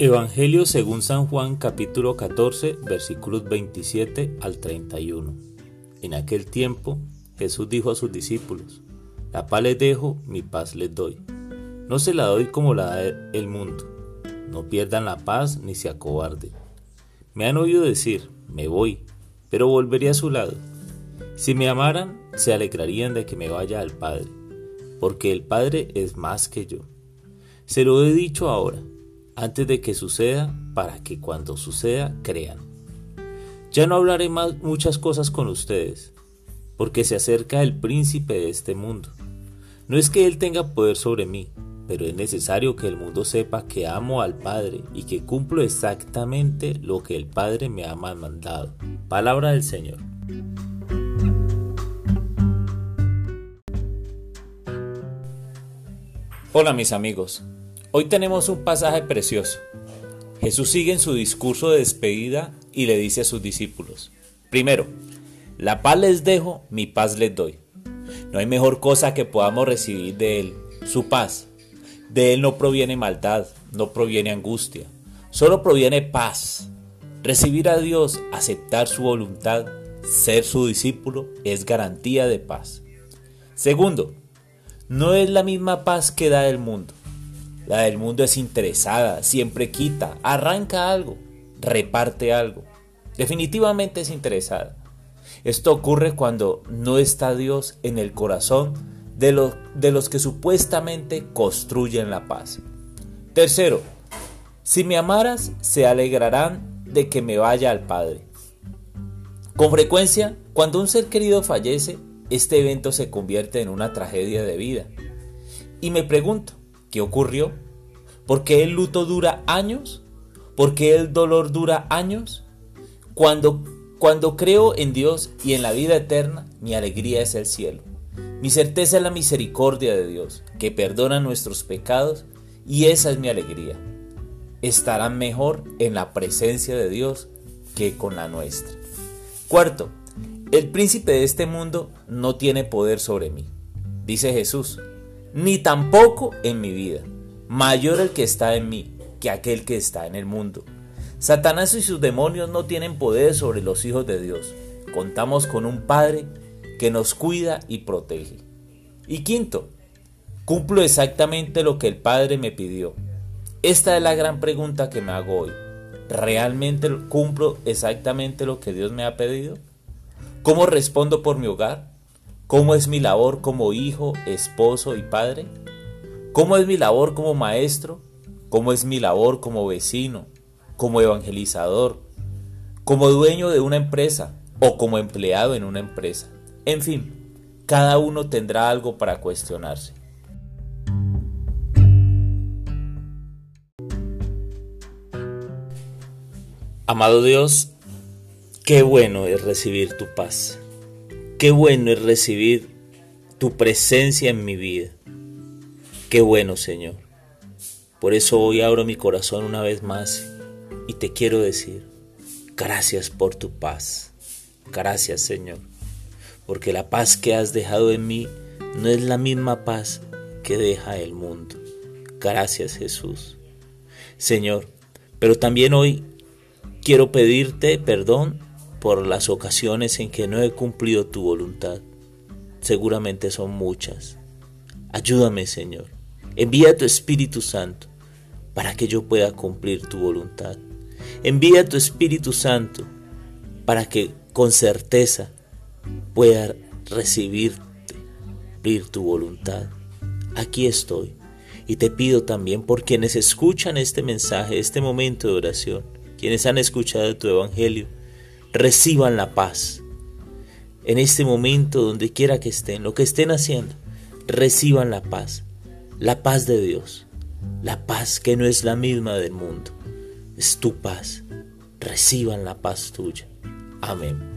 Evangelio según San Juan capítulo 14 versículos 27 al 31. En aquel tiempo Jesús dijo a sus discípulos, La paz les dejo, mi paz les doy. No se la doy como la da el mundo. No pierdan la paz ni se acobarden. Me han oído decir, me voy, pero volveré a su lado. Si me amaran, se alegrarían de que me vaya al Padre, porque el Padre es más que yo. Se lo he dicho ahora antes de que suceda, para que cuando suceda crean. Ya no hablaré más muchas cosas con ustedes, porque se acerca el príncipe de este mundo. No es que él tenga poder sobre mí, pero es necesario que el mundo sepa que amo al Padre y que cumplo exactamente lo que el Padre me ha mandado. Palabra del Señor. Hola mis amigos. Hoy tenemos un pasaje precioso. Jesús sigue en su discurso de despedida y le dice a sus discípulos, primero, la paz les dejo, mi paz les doy. No hay mejor cosa que podamos recibir de Él, su paz. De Él no proviene maldad, no proviene angustia, solo proviene paz. Recibir a Dios, aceptar su voluntad, ser su discípulo, es garantía de paz. Segundo, no es la misma paz que da el mundo. La del mundo es interesada, siempre quita, arranca algo, reparte algo. Definitivamente es interesada. Esto ocurre cuando no está Dios en el corazón de los, de los que supuestamente construyen la paz. Tercero, si me amaras, se alegrarán de que me vaya al Padre. Con frecuencia, cuando un ser querido fallece, este evento se convierte en una tragedia de vida. Y me pregunto, ¿Qué ocurrió? ¿Por qué el luto dura años? ¿Por qué el dolor dura años? Cuando, cuando creo en Dios y en la vida eterna, mi alegría es el cielo. Mi certeza es la misericordia de Dios, que perdona nuestros pecados, y esa es mi alegría. Estarán mejor en la presencia de Dios que con la nuestra. Cuarto, el príncipe de este mundo no tiene poder sobre mí. Dice Jesús, ni tampoco en mi vida. Mayor el que está en mí que aquel que está en el mundo. Satanás y sus demonios no tienen poder sobre los hijos de Dios. Contamos con un Padre que nos cuida y protege. Y quinto, cumplo exactamente lo que el Padre me pidió. Esta es la gran pregunta que me hago hoy. ¿Realmente cumplo exactamente lo que Dios me ha pedido? ¿Cómo respondo por mi hogar? ¿Cómo es mi labor como hijo, esposo y padre? ¿Cómo es mi labor como maestro? ¿Cómo es mi labor como vecino, como evangelizador, como dueño de una empresa o como empleado en una empresa? En fin, cada uno tendrá algo para cuestionarse. Amado Dios, qué bueno es recibir tu paz. Qué bueno es recibir tu presencia en mi vida. Qué bueno, Señor. Por eso hoy abro mi corazón una vez más y te quiero decir, gracias por tu paz. Gracias, Señor. Porque la paz que has dejado en mí no es la misma paz que deja el mundo. Gracias, Jesús. Señor, pero también hoy quiero pedirte perdón por las ocasiones en que no he cumplido tu voluntad. Seguramente son muchas. Ayúdame, Señor. Envía tu Espíritu Santo para que yo pueda cumplir tu voluntad. Envía tu Espíritu Santo para que con certeza pueda recibirte, cumplir tu voluntad. Aquí estoy. Y te pido también por quienes escuchan este mensaje, este momento de oración, quienes han escuchado tu Evangelio, reciban la paz. En este momento, donde quiera que estén, lo que estén haciendo, reciban la paz. La paz de Dios. La paz que no es la misma del mundo. Es tu paz. Reciban la paz tuya. Amén.